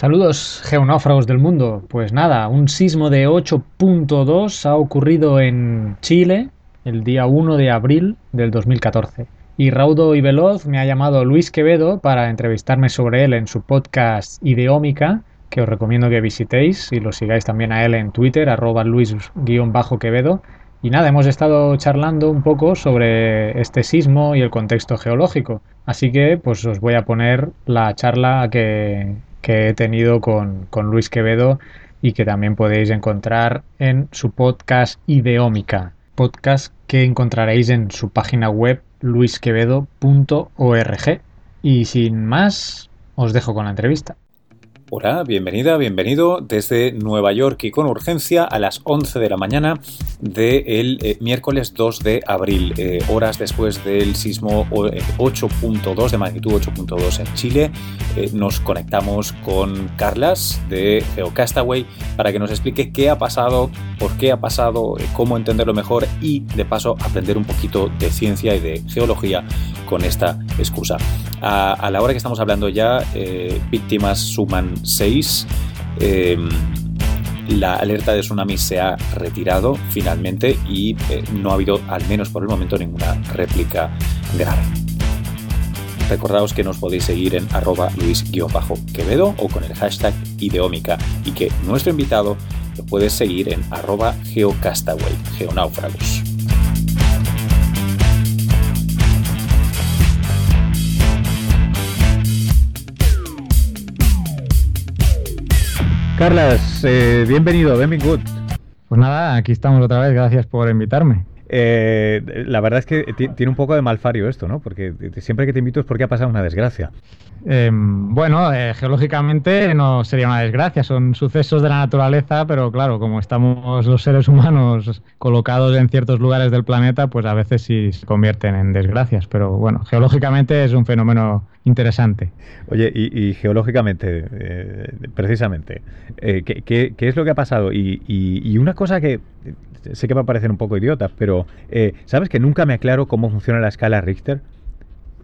Saludos geonáufragos del mundo. Pues nada, un sismo de 8.2 ha ocurrido en Chile el día 1 de abril del 2014. Y raudo y veloz me ha llamado Luis Quevedo para entrevistarme sobre él en su podcast Ideómica, que os recomiendo que visitéis y lo sigáis también a él en Twitter, arroba luis-quevedo. Y nada, hemos estado charlando un poco sobre este sismo y el contexto geológico. Así que pues os voy a poner la charla que, que he tenido con, Luis Quevedo y que también podéis encontrar en su podcast Ideómica, podcast que encontraréis en su página web luisquevedo.org. Y sin más, os dejo con la entrevista. Hola, bienvenida, bienvenido desde Nueva York y con urgencia a las 11 de la mañana del eh, miércoles 2 de abril, eh, horas después del sismo 8.2 eh, de magnitud 8.2 en Chile. nos conectamos con Carlas de Geocastaway para que nos explique qué ha pasado, por qué ha pasado, cómo entenderlo mejor y de paso aprender un poquito de ciencia y de geología con esta excusa. A, la hora que estamos hablando ya, víctimas suman 6. Em, la alerta de tsunami se ha retirado finalmente y eh, no ha habido, al menos por el momento, ninguna réplica grave. Recordaos que nos podéis seguir en arroba luis-quevedo o con el hashtag ideómica y que nuestro invitado lo puedes seguir en arroba geocastaway, geonáufragos. Carlas, eh, bienvenido, good. Pues nada, aquí estamos otra vez, gracias por invitarme. Eh, la verdad es que tiene un poco de malfario esto, ¿no? Porque siempre que te invito es porque ha pasado una desgracia. Em, bueno, eh, geológicamente no sería una desgracia, son sucesos de la naturaleza, pero claro, como estamos los seres humanos colocados en ciertos lugares del planeta, pues a veces sí se convierten en desgracias. Pero bueno, geológicamente es un fenómeno interesante. Oye, y, geológicamente, eh, precisamente, ¿qué, es lo que ha pasado? Y, una cosa que sé que va a parecer un poco idiota, pero eh, ¿sabes que nunca me aclaro cómo funciona la escala Richter?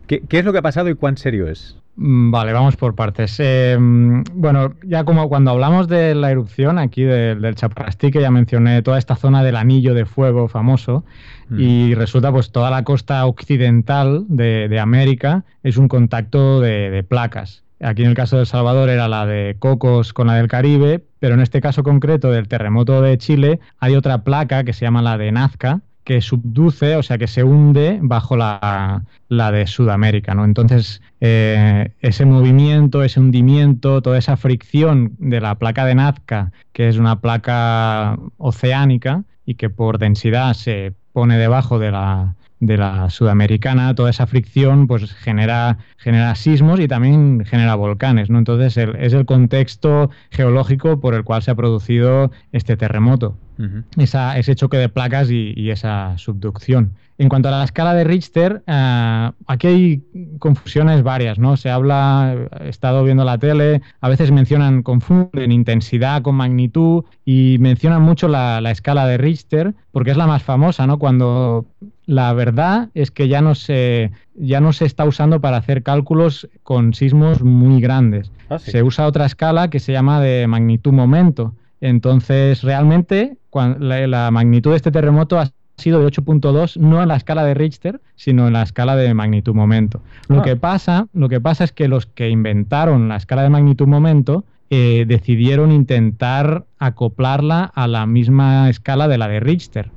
¿Qué, es lo que ha pasado y cuán serio es? Mm, vale, vamos por partes. bueno, ya como cuando hablamos de la erupción aquí del, del que ya mencioné toda esta zona del anillo de fuego famoso, Mm. Y resulta pues toda la costa occidental de, América es un contacto de, placas. Aquí en el caso de El Salvador era la de Cocos con la del Caribe, pero en este caso concreto del terremoto de Chile hay otra placa que se llama la de Nazca, que subduce, o sea, que se hunde bajo la, de Sudamérica, ¿no? Entonces, eh, ese movimiento, ese hundimiento, toda esa fricción de la placa de Nazca, que es una placa oceánica y que por densidad se pone debajo de la, de la sudamericana, toda esa fricción pues genera, genera sismos y también genera volcanes, ¿no? Entonces es el contexto geológico por el cual se ha producido este terremoto, ese choque de placas y esa subducción. En cuanto a la escala de Richter, eh, aquí hay confusiones varias, ¿no? Se habla, he estado viendo la tele, a veces mencionan, confunden intensidad con magnitud y mencionan mucho la, escala de Richter porque es la más famosa, ¿no? Cuando la verdad es que ya no se, ya no se está usando para hacer cálculos con sismos muy grandes. Ah, se usa otra escala que se llama de magnitud momento. Entonces, realmente, la, la magnitud de este terremoto ha sido de 8.2 no en la escala de Richter, sino en la escala de magnitud momento. Lo, ah. que pasa, lo que pasa es que los que inventaron la escala de magnitud momento eh, decidieron intentar acoplarla a la misma escala de la de Richter.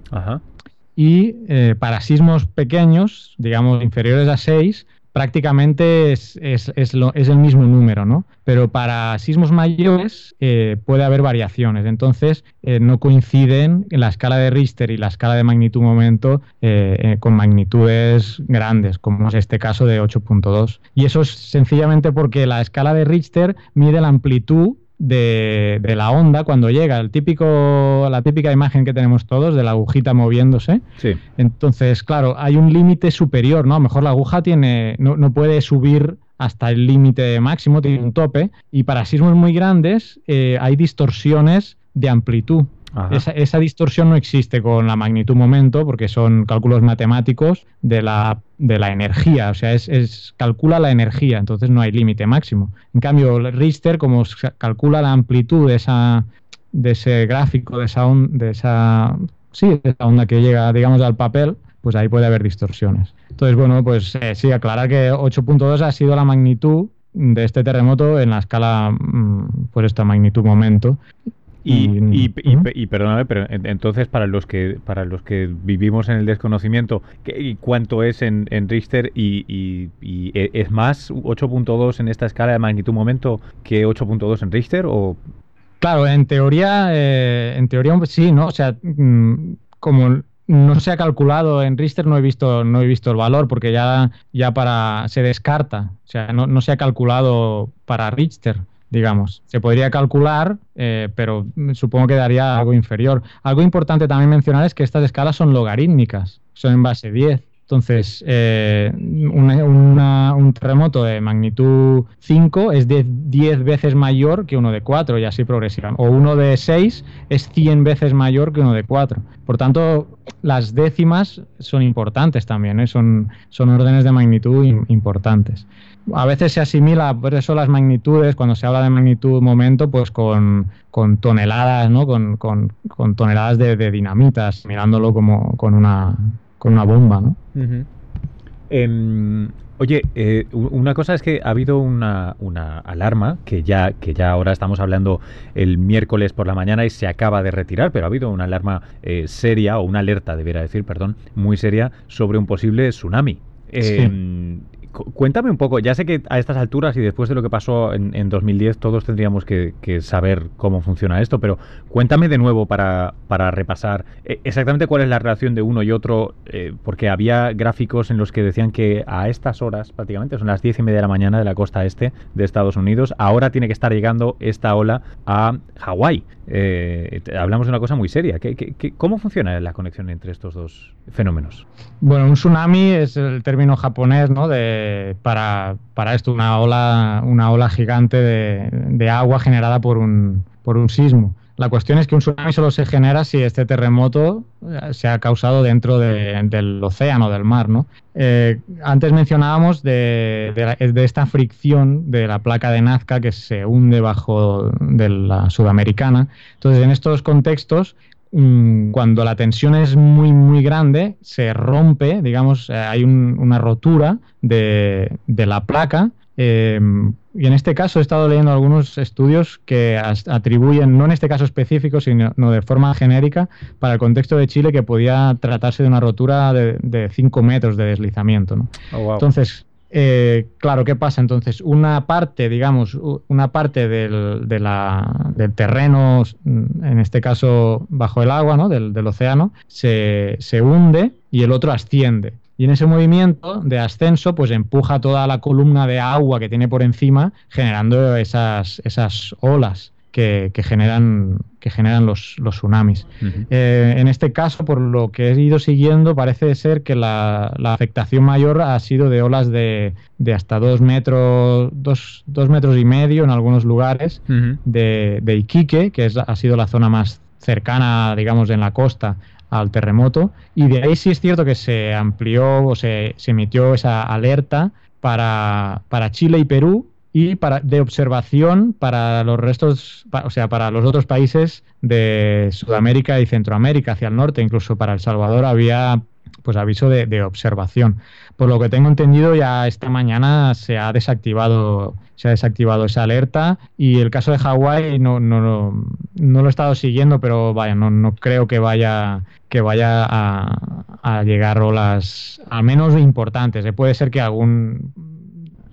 Y eh, para sismos pequeños, digamos inferiores a 6, prácticamente es, es, es, lo, es, el mismo número, ¿no? Pero para sismos mayores eh, puede haber variaciones. Entonces, eh, no coinciden en la escala de Richter y la escala de magnitud momento eh, con magnitudes grandes, como es este caso de 8.2. Y eso es sencillamente porque la escala de Richter mide la amplitud de, la onda cuando llega, el típico, la típica imagen que tenemos todos de la agujita moviéndose. Sí. Entonces, claro, hay un límite superior, ¿no? A lo mejor la aguja tiene, no, no puede subir hasta el límite máximo, tiene un tope, y para sismos muy grandes eh, hay distorsiones de amplitud. Esa, distorsión no existe con la magnitud momento porque son cálculos matemáticos de la, de la energía, o sea, es, calcula la energía, entonces no hay límite máximo. En cambio, Richter, como calcula la amplitud de, esa, de ese gráfico, de esa, de esa, sí, de esa onda que llega, digamos, al papel, pues ahí puede haber distorsiones. Entonces, bueno, pues eh, sí, aclarar que 8.2 ha sido la magnitud de este terremoto en la escala, mm, pues esta magnitud momento. Y, y, y, perdóname, pero entonces para los que para los que vivimos en el desconocimiento, ¿cuánto es en, en Richter y, e, es más 8.2 en esta escala de magnitud momento que 8.2 en Richter o Claro, en teoría, eh, en teoría sí, ¿no? O sea, mm, como no se ha calculado en Richter, no he visto, no he visto el valor porque ya, ya para se descarta, o sea, no, no se ha calculado para Richter, digamos. Se podría calcular, eh, pero supongo que daría algo inferior. Algo importante también mencionar es que estas escalas son logarítmicas, son en base 10. Entonces, eh, un terremoto de magnitud 5 es de 10 veces mayor que uno de 4 y así progresivamente. O uno de 6 es 100 veces mayor que uno de 4. Por tanto, las décimas son importantes también, ¿eh? son, son órdenes de magnitud importantes. A veces se asimila por eso las magnitudes, cuando se habla de magnitud momento, pues con, toneladas, ¿no? con, toneladas de, de dinamitas, mirándolo como con una con una bomba, ¿no? Em, oye, eh, una cosa es que ha habido una, alarma que ya, que ya ahora estamos hablando el miércoles por la mañana y se acaba de retirar, pero ha habido una alarma eh, seria, o una alerta, debiera decir, perdón, muy seria sobre un posible tsunami. Em, cuéntame un poco, ya sé que a estas alturas y después de lo que pasó en, 2010 todos tendríamos que, saber cómo funciona esto, pero cuéntame de nuevo para, repasar eh, exactamente cuál es la relación de uno y otro, eh, porque había gráficos en los que decían que a estas horas, prácticamente son las diez y media de la mañana de la costa este de Estados Unidos, ahora tiene que estar llegando esta ola a Hawái. Eh, hablamos de una cosa muy seria. cómo funciona la conexión entre estos dos fenómenos? Bueno, un tsunami es el término japonés ¿no? de, para, para esto, una ola, una ola gigante de, de agua generada por un, por un sismo. La cuestión es que un tsunami solo se genera si este terremoto eh, se ha causado dentro del océano, del mar. ¿no? Eh, antes mencionábamos de, esta fricción de la placa de Nazca que se hunde bajo de la sudamericana. Entonces, en estos contextos, mm, cuando la tensión es muy, muy grande, se rompe, digamos, eh, hay una rotura de, la placa y en este caso he estado leyendo algunos estudios que atribuyen, no en este caso específico, sino de forma genérica, para el contexto de Chile, que podía tratarse de una rotura de 5 metros de deslizamiento. ¿no? Oh, Entonces, eh, claro, ¿qué pasa? Entonces, una parte, digamos, una parte del, del terreno, en este caso bajo el agua, ¿no? del, del océano, se, se hunde y el otro asciende. Y en ese movimiento de ascenso, pues empuja toda la columna de agua que tiene por encima, generando esas, esas olas que, generan, que generan los, los tsunamis. Eh, en este caso, por lo que he ido siguiendo, parece ser que la, afectación mayor ha sido de olas de, de hasta dos metros, dos, dos, metros y medio en algunos lugares de, de, Iquique, que es, ha sido la zona más cercana, digamos, en la costa al terremoto. Y de ahí sí es cierto que se amplió o se, emitió esa alerta para, para, Chile y Perú y para, de observación para los restos, o sea, para los otros países de Sudamérica y Centroamérica hacia el norte, incluso para El Salvador había pues aviso de, observación. Por lo que tengo entendido, ya esta mañana se ha desactivado, se ha desactivado esa alerta. Y el caso de Hawái no, no, no, lo he estado siguiendo, pero vaya, no, no creo que vaya, que vaya a, a llegar olas, al menos importantes. ¿eh? Puede ser que algún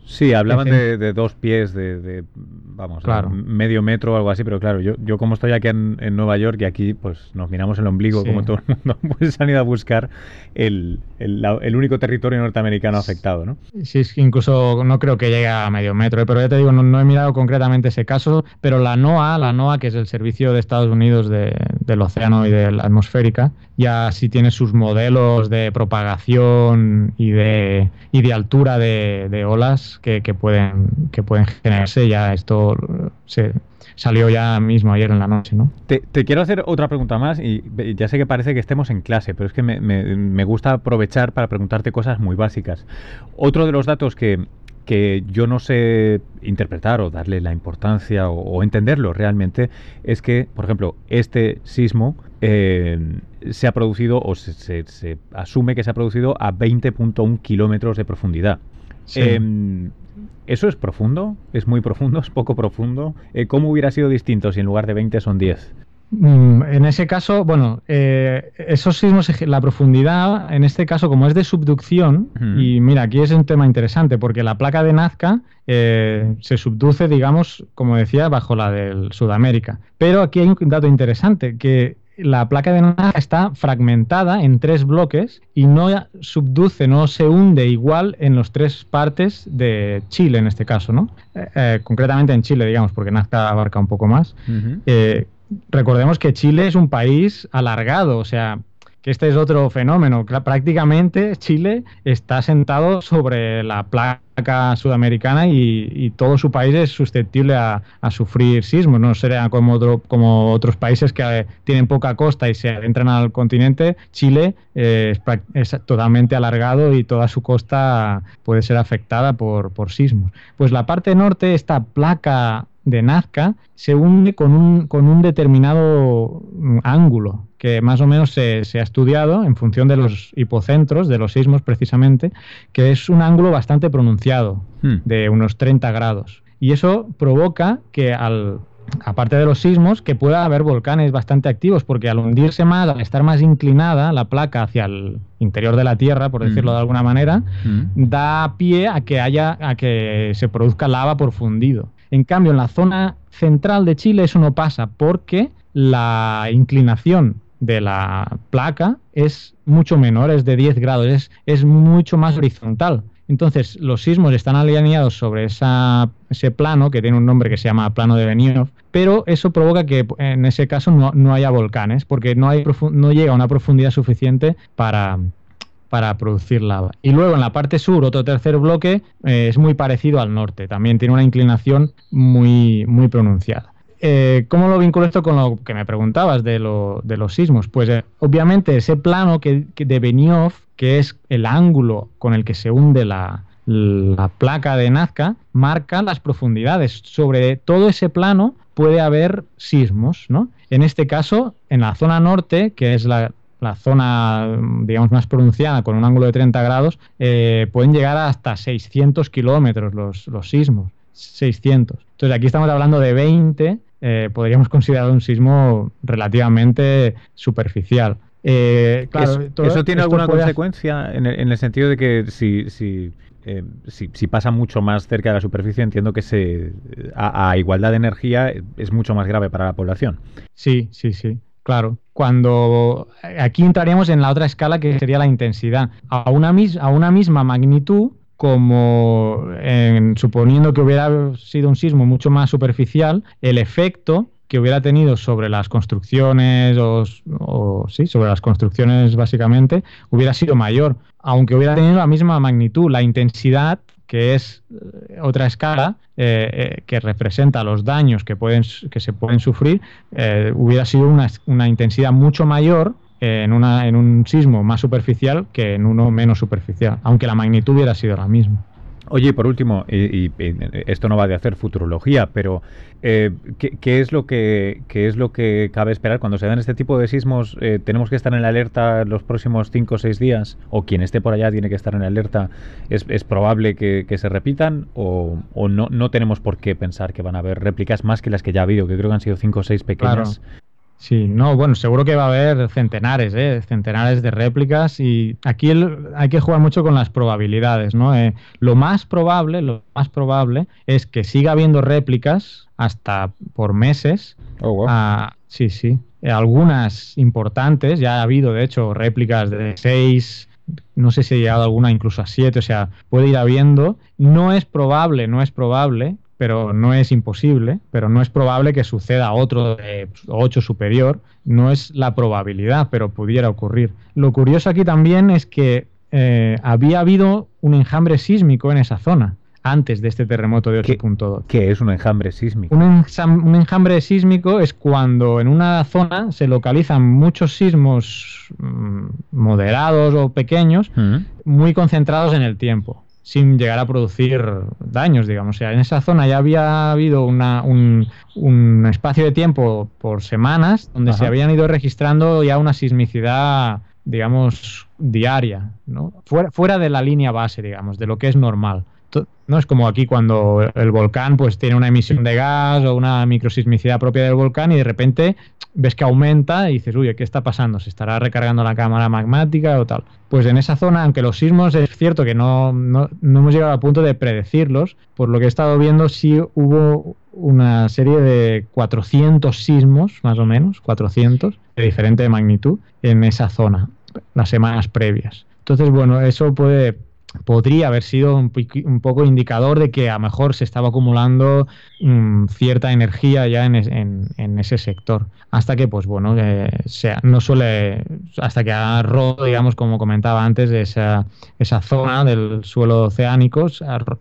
Sí, hablaban de, dos pies, de, vamos, medio metro o algo así, pero claro, yo, yo como estoy aquí en, Nueva York y aquí pues nos miramos el ombligo como todo el mundo, pues han ido a buscar el, el, único territorio norteamericano afectado, ¿no? Sí, es que incluso no creo que llegue a medio metro, ¿eh? pero ya te digo, no, he mirado concretamente ese caso, pero la NOAA, la NOAA, que es el Servicio de Estados Unidos del Océano y de la Atmosférica, ya sí tiene sus modelos de propagación y de, y de altura de, de que, pueden, que pueden generarse, ya esto se, salió ya mismo ayer en la noche. ¿no? Te, quiero hacer otra pregunta más y ya sé que parece que estemos en clase, pero es que me, me gusta aprovechar para preguntarte cosas muy básicas. Otro de los datos que, que yo no sé interpretar o darle la importancia o, entenderlo realmente es que, por ejemplo, este sismo eh, se ha producido o se, asume que se ha producido a 20.1 kilómetros de profundidad. Em, ¿Eso es profundo? ¿Es muy profundo? ¿Es poco profundo? Eh, ¿Cómo hubiera sido distinto si en lugar de 20 son 10? Mm, en ese caso, bueno, eh, esos sismos, la profundidad, en este caso, como es de subducción, y mira, aquí es un tema interesante, porque la placa de Nazca eh, se subduce, digamos, como decía, bajo la del Sudamérica. Pero aquí hay un dato interesante, que la placa de Nazca está fragmentada en tres bloques y no subduce, no se hunde igual en las tres partes de Chile, en este caso, ¿no? Eh, concretamente en Chile, digamos, porque Nazca abarca un poco más recordemos que Chile es un país alargado, o sea, este es otro fenómeno. Prácticamente Chile está sentado sobre la placa sudamericana y, todo su país es susceptible a, sufrir sismos. No otro, como otros países que eh, tienen poca costa y se adentran al continente. Chile eh, es, totalmente alargado y toda su costa puede ser afectada por, por sismos. Pues la parte norte, esta placa de Nazca se hunde con un, con un determinado mm, ángulo que más o menos se, ha estudiado en función de los hipocentros, de los sismos precisamente, que es un ángulo bastante pronunciado, hmm. de unos 30 grados. Y eso provoca que al, aparte de los sismos, que pueda haber volcanes bastante activos, porque al hundirse más, al estar más inclinada la placa hacia el interior de la Tierra, por decirlo de alguna manera, hmm. da pie a que haya, a que se produzca lava por fundido. En cambio, en la zona central de Chile eso no pasa porque la inclinación de la placa es mucho menor, es de 10 grados, es, es mucho más horizontal. Entonces, los sismos están alineados sobre ese plano, que tiene un nombre que se llama plano de Benioff, pero eso provoca que en ese caso no, haya volcanes, porque no, hay no llega a una profundidad suficiente para, para producir lava. Y luego en la parte sur, otro tercer bloque, eh, es muy parecido al norte, también tiene una inclinación muy, muy pronunciada. Eh, ¿Cómo lo vinculo esto con lo que me preguntabas de, los sismos? Pues eh, obviamente ese plano que, de Benioff, que es el ángulo con el que se hunde la, la placa de Nazca, marca las profundidades. Sobre todo ese plano puede haber sismos, ¿no? En este caso, en la zona norte, que es la, la zona, digamos, más pronunciada, con un ángulo de 30 grados, eh, pueden llegar hasta 600 kilómetros los, los sismos. 600. Entonces aquí estamos hablando de 20, eh, podríamos considerar un sismo relativamente superficial. Eh, claro, ¿Eso, tiene alguna consecuencia en el, sentido de que si, si, si, pasa mucho más cerca de la superficie, entiendo que se, a, igualdad de energía es mucho más grave para la población? Sí, sí, sí. Claro, cuando aquí entraríamos en la otra escala que sería la intensidad. A una, misma magnitud, como suponiendo que hubiera sido un sismo mucho más superficial, el efecto que hubiera tenido sobre las construcciones o, sí, sobre las construcciones básicamente hubiera sido mayor, aunque hubiera tenido la misma magnitud, la intensidad que es eh, otra escala eh, eh, que representa los daños que, pueden, que se pueden sufrir, hubiera sido una, una, intensidad mucho mayor en, una, en un sismo más superficial que en uno menos superficial, aunque la magnitud hubiera sido la misma. Oye, por último, y, esto no va de hacer futurología, pero eh, ¿qué, es lo que, ¿qué es lo que cabe esperar cuando se dan este tipo de sismos? Eh, ¿Tenemos que estar en alerta los próximos cinco o seis días? ¿O quien esté por allá tiene que estar en alerta? ¿Es, probable que, se repitan? ¿O, o no, no, tenemos por qué pensar que van a haber réplicas más que las que ya ha habido, que creo que han sido cinco o seis pequeñas? Sí, no, bueno, seguro que va a haber centenares, ¿eh? centenares de réplicas y aquí hay que jugar mucho con las probabilidades, ¿no? Eh, lo más probable, lo más probable es que siga habiendo réplicas hasta por meses. Oh, ah, sí, sí. Eh, algunas importantes, ya ha habido de hecho réplicas de seis, no sé si ha llegado alguna incluso a siete, o sea, puede ir habiendo. No es probable, no es probable pero no es imposible, pero no es probable que suceda otro de 8 superior, no es la probabilidad, pero pudiera ocurrir. Lo curioso aquí también es que eh, había habido un enjambre sísmico en esa zona. antes de este terremoto de 8.2. ¿Qué es un enjambre sísmico? Un, enjambre sísmico es cuando en una zona se localizan muchos sismos mm, moderados o pequeños, mm. muy concentrados en el tiempo sin llegar a producir daños, digamos. O sea, en esa zona ya había habido un, espacio de tiempo por semanas donde se habían ido registrando ya una sismicidad, digamos, diaria, ¿no? Fuera, fuera de la línea base, digamos, de lo que es normal. No es como aquí cuando el volcán pues tiene una emisión de gas o una microsismicidad propia del volcán y de repente ves que aumenta y dices, uy, ¿qué está pasando? ¿Se estará recargando la cámara magmática o tal? Pues en esa zona, aunque los sismos es cierto que no, no, no hemos llegado al punto de predecirlos, por lo que he estado viendo sí hubo una serie de 400 sismos, más o menos, 400, de diferente magnitud, en esa zona, las semanas previas. Entonces, bueno, eso puede podría haber sido un, poco indicador de que a lo mejor se estaba acumulando mm, cierta energía ya en, ese sector. Hasta que, pues bueno, eh, no suele, hasta que ha roto, digamos, como comentaba antes, esa, esa zona del suelo oceánico,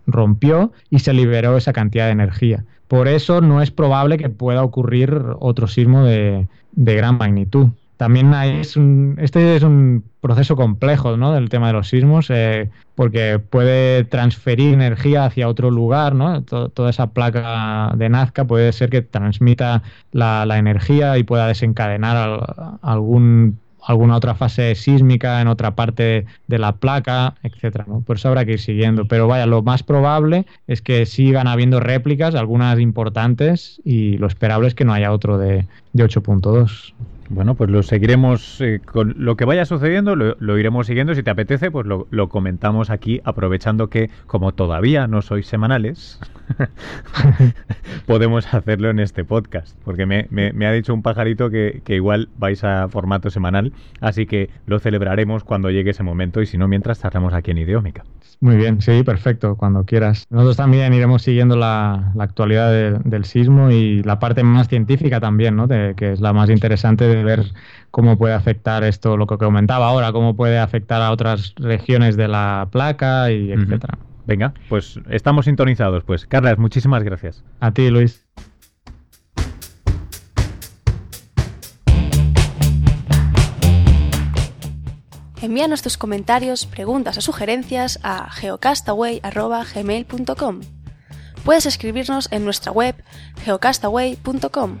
rompió y se liberó esa cantidad de energía. Por eso no es probable que pueda ocurrir otro sismo de gran magnitud. También hay, este es un proceso complejo ¿no? del tema de los sismos, eh, porque puede transferir energía hacia otro lugar, ¿no? toda esa placa de Nazca puede ser que transmita la, energía y pueda desencadenar algún alguna otra fase sísmica en otra parte de la placa, etcétera. Por eso habrá que ir siguiendo. Pero vaya, lo más probable es que sigan habiendo réplicas, algunas importantes, y lo esperable es que no haya otro de, de 8.2. Bueno, pues lo seguiremos eh, con lo que vaya sucediendo, lo, iremos siguiendo. Si te apetece, pues lo, comentamos aquí, aprovechando que, como todavía no sois semanales, podemos hacerlo en este podcast. Porque me, ha dicho un pajarito que, que, igual vais a formato semanal, así que lo celebraremos cuando llegue ese momento y si no, mientras charlamos aquí en Idiómica. Muy bien, sí, perfecto, cuando quieras. Nosotros también iremos siguiendo la, actualidad del sismo y la parte más científica también, ¿no? De, que es la más interesante de ver cómo puede afectar esto, lo que comentaba ahora, cómo puede afectar a otras regiones de la placa y etcétera. Venga, pues estamos sintonizados. Pues, Carlas, muchísimas gracias. A ti, Luis. Envíanos tus comentarios, preguntas o sugerencias a geocastaway.gmail.com. Puedes escribirnos en nuestra web geocastaway.com.